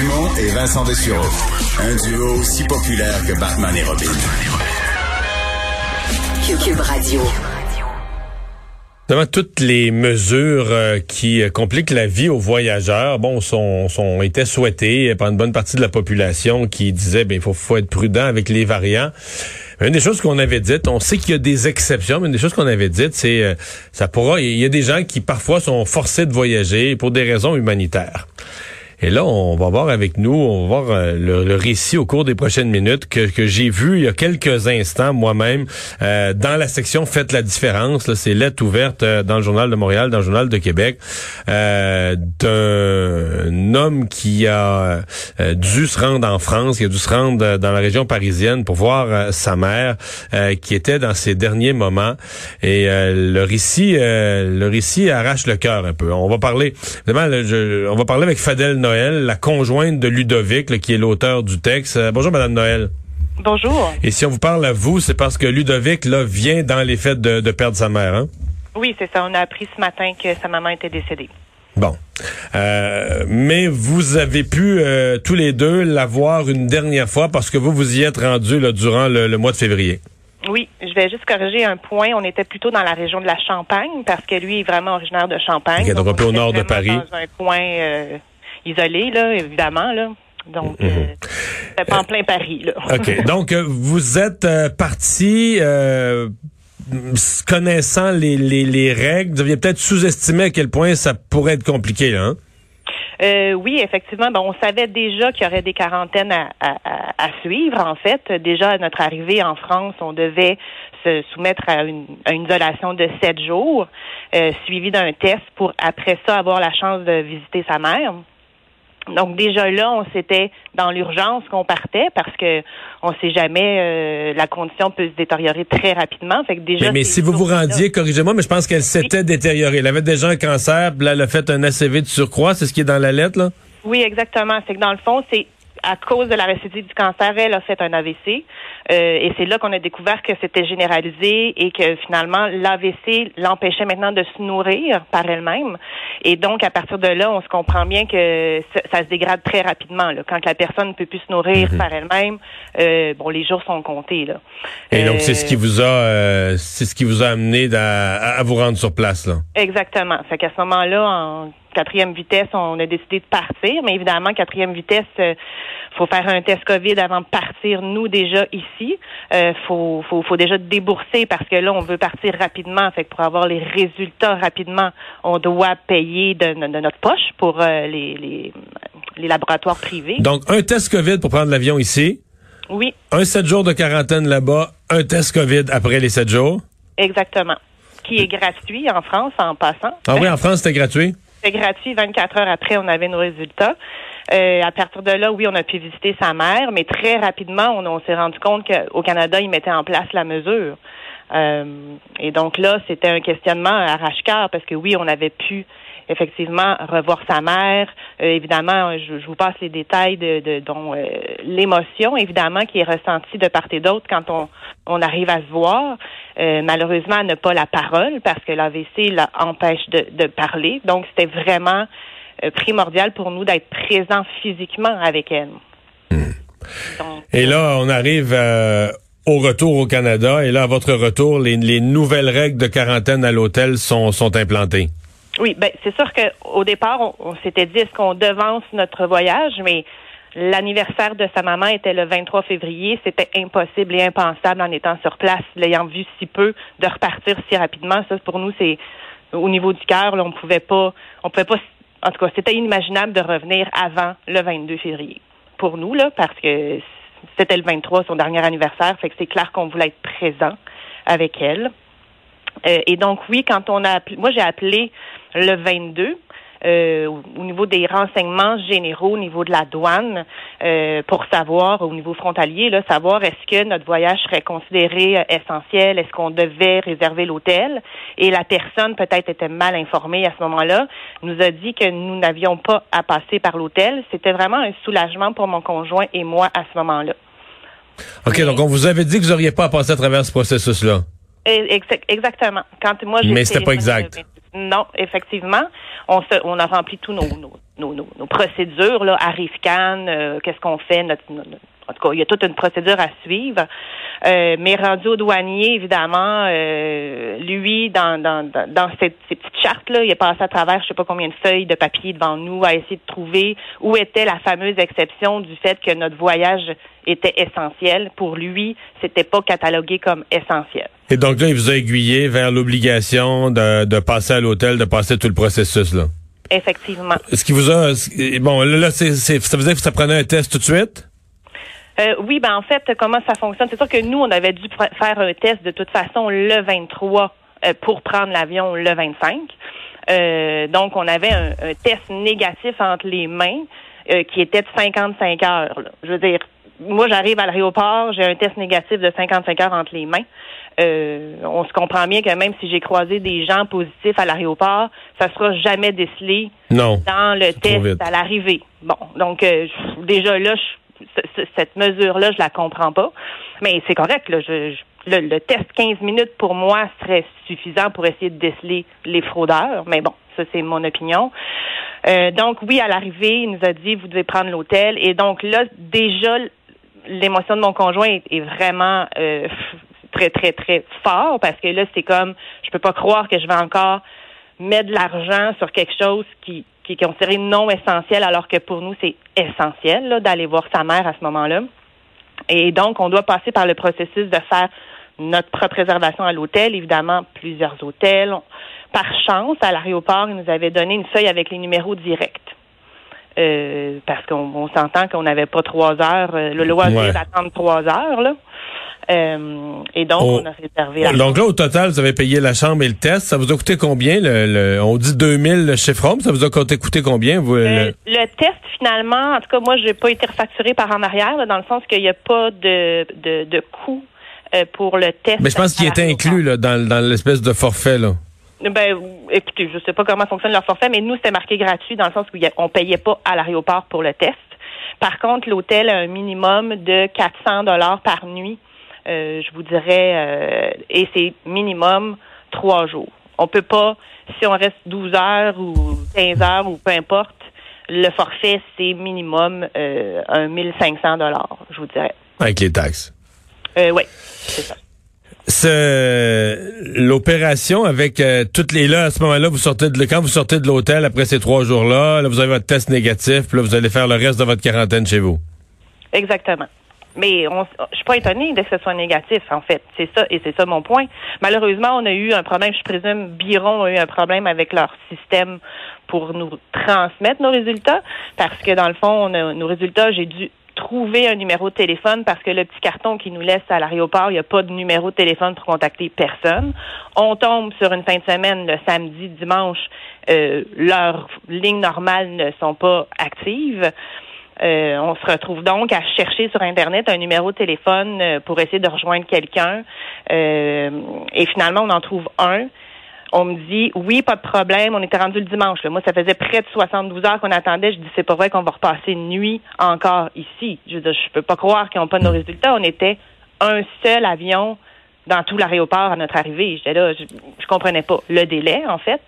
Dumont et Vincent Dessureau. Un duo aussi populaire que Batman et Robin. Cube Radio. Évidemment, toutes les mesures euh, qui euh, compliquent la vie aux voyageurs, bon, sont, sont étaient souhaitées par une bonne partie de la population qui disait, ben, il faut, faut être prudent avec les variants. Une des choses qu'on avait dites, on sait qu'il y a des exceptions, mais une des choses qu'on avait dites, c'est euh, ça pourra. Il y a des gens qui parfois sont forcés de voyager pour des raisons humanitaires. Et là, on va voir avec nous, on va voir euh, le, récit au cours des prochaines minutes que, j'ai vu il y a quelques instants moi-même euh, dans la section Faites la différence. C'est lettre ouverte euh, dans le Journal de Montréal, dans le Journal de Québec, d'un homme qui a dû se rendre en France, qui a dû se rendre dans la région parisienne pour voir sa mère, qui était dans ses derniers moments. Et le récit, le récit arrache le cœur un peu. On va parler, on va parler avec Fadel Noël, la conjointe de Ludovic, qui est l'auteur du texte. Euh, bonjour, Madame Noël. Bonjour. Et si on vous parle à vous, c'est parce que Ludovic, là, vient dans les faits de, perdre sa mère, hein? Oui, c'est ça. On a appris ce matin que sa maman était décédée. Bon. Euh, mais vous avez pu euh, tous les deux la voir une dernière fois parce que vous vous y êtes rendu durant le, mois de février. Oui, je vais juste corriger un point. On était plutôt dans la région de la Champagne parce que lui est vraiment originaire de Champagne. donc, un peu au nord de Paris. Dans un coin isolé, là, évidemment, là. Donc, mhm. euh, pas en plein Paris, là. OK. Donc, euh, vous êtes euh, parti connaissant les, les, les, règles. Vous aviez peut-être sous-estimé à quel point ça pourrait être compliqué, là, hein? oui, effectivement. on savait déjà qu'il y aurait des quarantaines à, à, à, suivre. En fait, déjà à notre arrivée en France, on devait se soumettre à une, à une isolation de sept jours, suivi d'un test pour après ça avoir la chance de visiter sa mère. Donc déjà là, on s'était dans l'urgence qu'on partait parce que on sait jamais euh, la condition peut se détériorer très rapidement. Fait que déjà. Mais, si vous vous rendiez, corrigez-moi, mais je pense qu'elle s'était détériorée. Elle avait déjà un cancer, là, elle a fait un ACV de surcroît, c'est ce qui est dans la lettre là? Oui, exactement. C'est que dans le fond, c'est à cause de la récidive du cancer, elle a fait un AVC. Euh, et c'est là qu'on a découvert que c'était généralisé et que finalement, l'AVC l'empêchait maintenant de se nourrir par elle-même. Et donc, à partir de là, on se comprend bien que ça, se dégrade très rapidement. Là. Quand la personne ne peut plus se nourrir mhm. par elle-même, euh, bon, les jours sont comptés. Là. Et donc, c'est ce qui vous a, euh, c'est ce qui vous a amené à, à, vous rendre sur place. Là? Exactement. Fait qu'à ce moment-là, en quatrième vitesse, on a décidé de partir. Mais évidemment, quatrième vitesse, euh, faut faire un test COVID avant de partir. Nous déjà ici, euh, faut, faut, faut déjà débourser parce que là, on veut partir rapidement. Fait que pour avoir les résultats rapidement, on doit payer de, notre poche pour euh, les, les, les laboratoires privés. Donc, un test COVID pour prendre l'avion ici. Oui. Un sept jours de quarantaine là-bas, un test COVID après les sept jours. Exactement. Qui est gratuit en France en passant. Ah oui, en France, c'était gratuit? C'était gratuit. 24 heures après, on avait nos résultats. Euh, à partir de là, oui, on a pu visiter sa mère, mais très rapidement, on, s'est rendu compte qu'au Canada, ils mettaient en place la mesure. Euh, et donc là, c'était un questionnement arrache-cœur parce que oui, on avait pu effectivement revoir sa mère. Euh, évidemment, je, vous passe les détails de, de dont l'émotion, évidemment, qui est ressentie de part et d'autre quand on, on arrive à se voir. malheureusement, elle n'a pas la parole parce que l'AVC l'empêche de, de parler. Donc, c'était vraiment euh, primordial pour nous d'être présents physiquement avec elle. Hmm. et là, on arrive euh, au retour au Canada. Et là, à votre retour, les, nouvelles règles de quarantaine à l'hôtel sont, sont implantées. Oui, ben c'est sûr qu'au départ, on, s'était dit est-ce qu'on devance notre voyage, mais l'anniversaire de sa maman était le 23 février. C'était impossible et impensable en étant sur place, l'ayant vu si peu, de repartir si rapidement. Ça, pour nous, c'est au niveau du cœur, on pouvait pas, on pouvait pas en tout cas, c'était inimaginable de revenir avant le 22 février. Pour nous, là, parce que c'était le 23, son dernier anniversaire, fait que c'est clair qu'on voulait être présent avec elle. Euh, et donc, oui, quand on a appelé, moi, j'ai appelé le 22, euh, au niveau des renseignements généraux, au niveau de la douane, euh, pour savoir, au niveau frontalier, là, savoir est-ce que notre voyage serait considéré euh, essentiel, est-ce qu'on devait réserver l'hôtel. Et la personne peut-être était mal informée à ce moment-là, nous a dit que nous n'avions pas à passer par l'hôtel. C'était vraiment un soulagement pour mon conjoint et moi à ce moment-là. OK, donc on vous avait dit que vous n'auriez pas à passer à travers ce processus-là. Exactement. Quand moi, Mais c'était pas exact. Non, effectivement, on, se, on a rempli tous nos, nos, nos, nos procédures là, à RIFCAN, euh, qu'est-ce qu'on fait, notre, en tout cas, il y a toute une procédure à suivre. Euh, mais rendu au douanier, évidemment, euh, lui, dans, dans, dans cette, ces petites chartes-là, il est passé à travers je sais pas combien de feuilles de papier devant nous à essayer de trouver où était la fameuse exception du fait que notre voyage était essentiel. Pour lui, c'était pas catalogué comme essentiel. Et donc là, il vous a aiguillé vers l'obligation de, de passer à l'hôtel, de passer tout le processus, là. Effectivement. Ce qui vous a... Bon, là, c'est, ça faisait que ça prenait un test tout de suite? Euh, oui, ben en fait, comment ça fonctionne? C'est sûr que nous, on avait dû faire un test de toute façon le 23 euh, pour prendre l'avion le 25. Euh, donc, on avait un, test négatif entre les mains qui était de 55 heures. Je veux dire, moi, j'arrive à l'aéroport, j'ai un test négatif de 55 heures entre les mains. on se comprend bien que même si j'ai croisé des gens positifs à l'aéroport, ça sera jamais décelé non, dans le test à l'arrivée. Bon, donc déjà là, je cette mesure-là, je la comprends pas. Mais c'est correct, le, test 15 minutes pour moi serait suffisant pour essayer de déceler les fraudeurs. Mais bon, ça c'est mon opinion. Euh, donc oui, à l'arrivée, il nous a dit vous devez prendre l'hôtel. Et donc là, déjà, l'émotion de mon conjoint est, vraiment euh, très très très fort parce que là, c'est comme je peux pas croire que je vais encore mettre de l'argent sur quelque chose qui qui est considéré non essentiel, alors que pour nous, c'est essentiel d'aller voir sa mère à ce moment-là. Et donc, on doit passer par le processus de faire notre propre réservation à l'hôtel, évidemment, plusieurs hôtels. Par chance, à l'aéroport, ils nous avaient donné une feuille avec les numéros directs. Euh, parce qu'on s'entend qu'on n'avait pas trois heures, euh, le loisir d'attendre trois heures, là. Euh, et donc, on a réservé. La donc là, au total, vous avez payé la chambre et le test. Ça vous a coûté combien? Le, on dit 2000 le chiffre Ça vous a coûté combien? Vous, euh, le... test, finalement, en tout cas, moi, j'ai pas été refacturé par en arrière, dans le sens qu'il n'y a pas de, de, de coût euh, pour le test. Mais je pense qu'il était inclus là, dans, dans l'espèce de forfait. Là. Ben, écoutez, je sais pas comment fonctionne leur forfait, mais nous, c'était marqué gratuit dans le sens où on payait pas à l'aéroport pour le test. Par contre, l'hôtel a un minimum de 400 dollars par nuit je vous dirais, euh, et c'est minimum trois jours. On peut pas, si on reste 12 heures ou 15 heures ou peu importe, le forfait, c'est minimum euh, un 1500 dollars, je vous dirais. Avec les taxes. Euh, oui, c'est ça. L'opération avec toutes les là à ce moment-là, vous sortez de quand vous sortez de l'hôtel après ces trois jours-là, là, vous avez votre test négatif, puis là vous allez faire le reste de votre quarantaine chez vous. Exactement. Mais on, je suis pas étonnée de que ce soit négatif, en fait. C'est ça, et c'est ça mon point. Malheureusement, on a eu un problème, je présume, Biron a eu un problème avec leur système pour nous transmettre nos résultats, parce que dans le fond, nos résultats, j'ai dû trouver un numéro de téléphone parce que le petit carton qui nous laisse à l'aéroport, il n'y a pas de numéro de téléphone pour contacter personne. On tombe sur une fin de semaine, le samedi, dimanche, euh, leurs lignes normales ne sont pas actives. Euh, on se retrouve donc à chercher sur Internet un numéro de téléphone euh, pour essayer de rejoindre quelqu'un. Euh, et finalement, on en trouve un. On me dit oui, pas de problème. On était rendu le dimanche. Moi, ça faisait près de 72 heures qu'on attendait. Je dis c'est pas vrai qu'on va repasser une nuit encore ici. Je ne je peux pas croire qu'ils n'ont pas nos résultats. On était un seul avion dans tout l'aéroport à notre arrivée. J'étais là, je, je comprenais pas le délai en fait.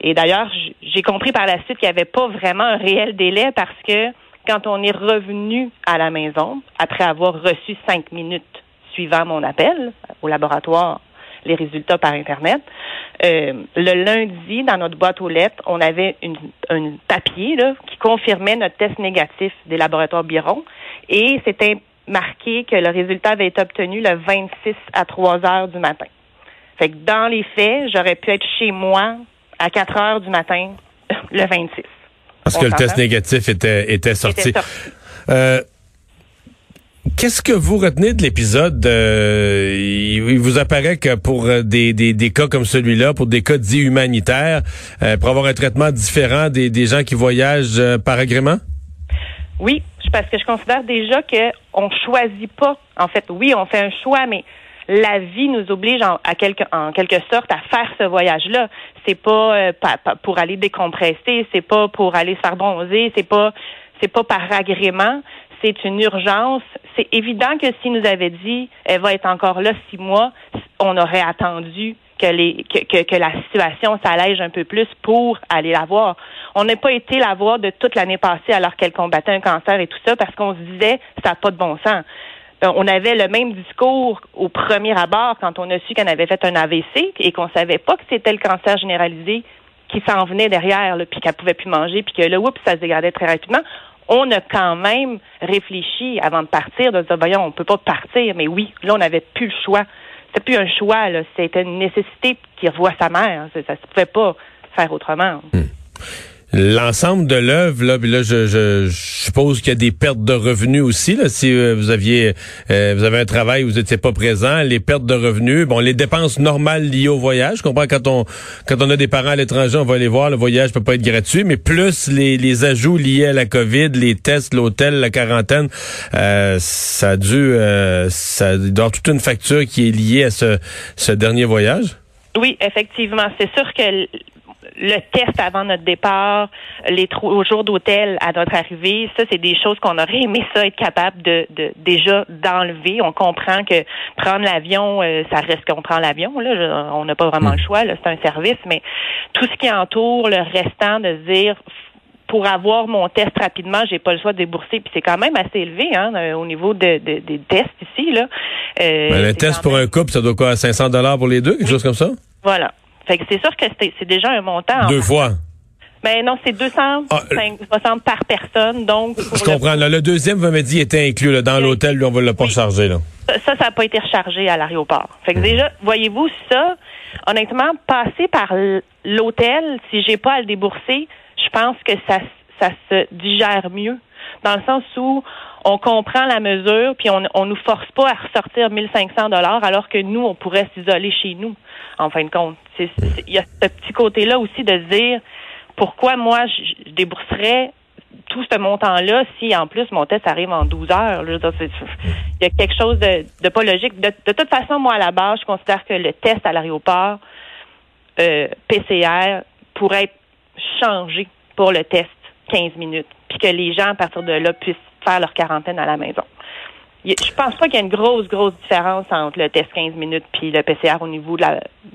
Et d'ailleurs, j'ai compris par la suite qu'il n'y avait pas vraiment un réel délai parce que quand on est revenu à la maison, après avoir reçu cinq minutes suivant mon appel au laboratoire, les résultats par Internet, euh, le lundi, dans notre boîte aux lettres, on avait un papier là, qui confirmait notre test négatif des laboratoires Biron et c'était marqué que le résultat avait été obtenu le 26 à 3 heures du matin. Fait que dans les faits, j'aurais pu être chez moi à 4 heures du matin le 26. Parce que le test négatif était, était sorti. Euh, Qu'est-ce que vous retenez de l'épisode? Euh, il, vous apparaît que pour euh, des, des, des cas comme celui-là, pour des cas dits humanitaires, euh, pour avoir un traitement différent des, des gens qui voyagent par agrément? Oui, parce que je considère déjà que on choisit pas. En fait, oui, on fait un choix, mais la vie nous oblige en, quelque, sorte à faire ce voyage-là. C'est pas, pour aller décompresser, c'est pas pour aller se faire bronzer, c'est pas pas par agrément, c'est une urgence. C'est évident que si nous avait dit elle va être encore là six mois, on aurait attendu que, la situation s'allège un peu plus pour aller la voir. On n'a pas été la voir de toute l'année passée alors qu'elle combattait un cancer et tout ça parce qu'on se disait ça n'a pas de bon sens. Euh, on avait le même discours au premier abord quand on a su qu'elle avait fait un AVC et qu'on savait pas que c'était le cancer généralisé qui s'en venait derrière, là, puis qu'elle pouvait plus manger, puis que là, oups, ça se dégradait très rapidement on a quand même réfléchi avant de partir, de dire, voyons, on peut pas partir, mais oui, là, on n'avait plus le choix. C'était plus un choix, là. C'était une nécessité qu'il revoie sa mère. Ça, ne se pouvait pas faire autrement. Hmm. L'ensemble de l'œuvre, là, là je, je, suppose qu'il y a des pertes de revenus aussi. Là, si euh, vous aviez euh, vous avez un travail où vous n'étiez pas présent, les pertes de revenus, bon, les dépenses normales liées au voyage. Je comprends quand on quand on a des parents à l'étranger, on va les voir, le voyage peut pas être gratuit, mais plus les, les ajouts liés à la COVID, les tests, l'hôtel, la quarantaine, euh, ça a dû ça doit toute une facture qui est liée à ce, ce dernier voyage? Oui, effectivement. C'est sûr que le test avant notre départ, les trois jours d'hôtel à notre arrivée, ça, c'est des choses qu'on aurait aimé ça être capable de, de déjà d'enlever. On comprend que prendre l'avion, euh, ça reste qu'on prend l'avion. Là, on n'a pas vraiment le hmm. choix. C'est un service, mais tout ce qui entoure le restant de dire pour avoir mon test rapidement, j'ai pas le choix de débourser. Puis c'est quand même assez élevé hein, au niveau de, des tests ici. Là. Euh, ben, le test pour un couple, ça doit quoi, 500 dollars pour les deux, quelque chose comme ça? Voilà. Fait que c'est sûr que c'est déjà un montant. Deux fois. Ben non, c'est 260 ah, par personne. Donc, je comprends. Le, deuxième, vous m'avez dit, était inclus là, dans l'hôtel. Lui, on va le pas charger. Là. Ça, ça n'a pas été rechargé à l'aéroport. Fait que hmm. déjà, voyez-vous, ça, honnêtement, passer par l'hôtel, si j'ai pas à le débourser, je pense que ça, ça se digère mieux. Dans le sens où on comprend la mesure, puis on on nous force pas à ressortir 1500 dollars, alors que nous, on pourrait s'isoler chez nous, en fin de compte. Il y a ce petit côté-là aussi de dire pourquoi moi, je, débourserais tout ce montant-là si, en plus, mon test arrive en 12 heures. il y a quelque chose de, pas logique. De, toute façon, moi, à la base, je considère que le test à l'aéroport euh, PCR pourrait être changé pour le test 15 minutes, puis que les gens, à partir de là, puissent faire leur quarantaine à la maison. Je pense pas qu'il y ait une grosse, grosse différence entre le test 15 minutes puis le PCR au niveau de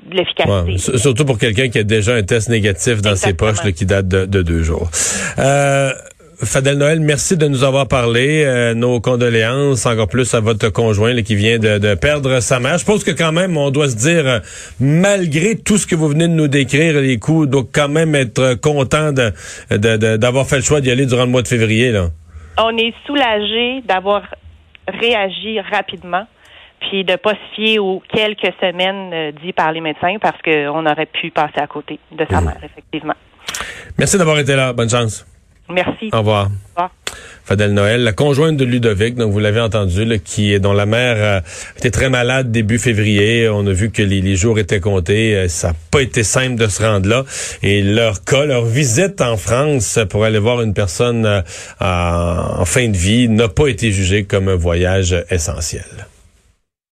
l'efficacité. surtout pour quelqu'un qui a déjà un test négatif dans ses poches qui date de, deux jours. Euh, Fadel Noël, merci de nous avoir parlé. Euh, nos condoléances, encore plus à votre conjoint qui vient de, perdre sa mère. Je pense que quand même, on doit se dire, euh, malgré tout ce que vous venez de nous décrire, les coups, donc quand même être content d'avoir fait le choix d'y aller durant le mois de février. Là. On est soulagé d'avoir réagi rapidement puis de pas se fier aux quelques semaines euh, dit par les médecins parce qu'on aurait pu passer à côté de sa mmh. mère, effectivement. Merci d'avoir été là. Bonne chance. Merci. Au revoir. Au revoir. Fadel Noël, la conjointe de Ludovic, donc vous l'avez entendu, là, qui dont la mère euh, était très malade début février. On a vu que les, jours étaient comptés. Euh, ça n'a pas été simple de se rendre là. Et leur cas, leur visite en France pour aller voir une personne euh, en fin de vie n'a pas été jugée comme un voyage essentiel.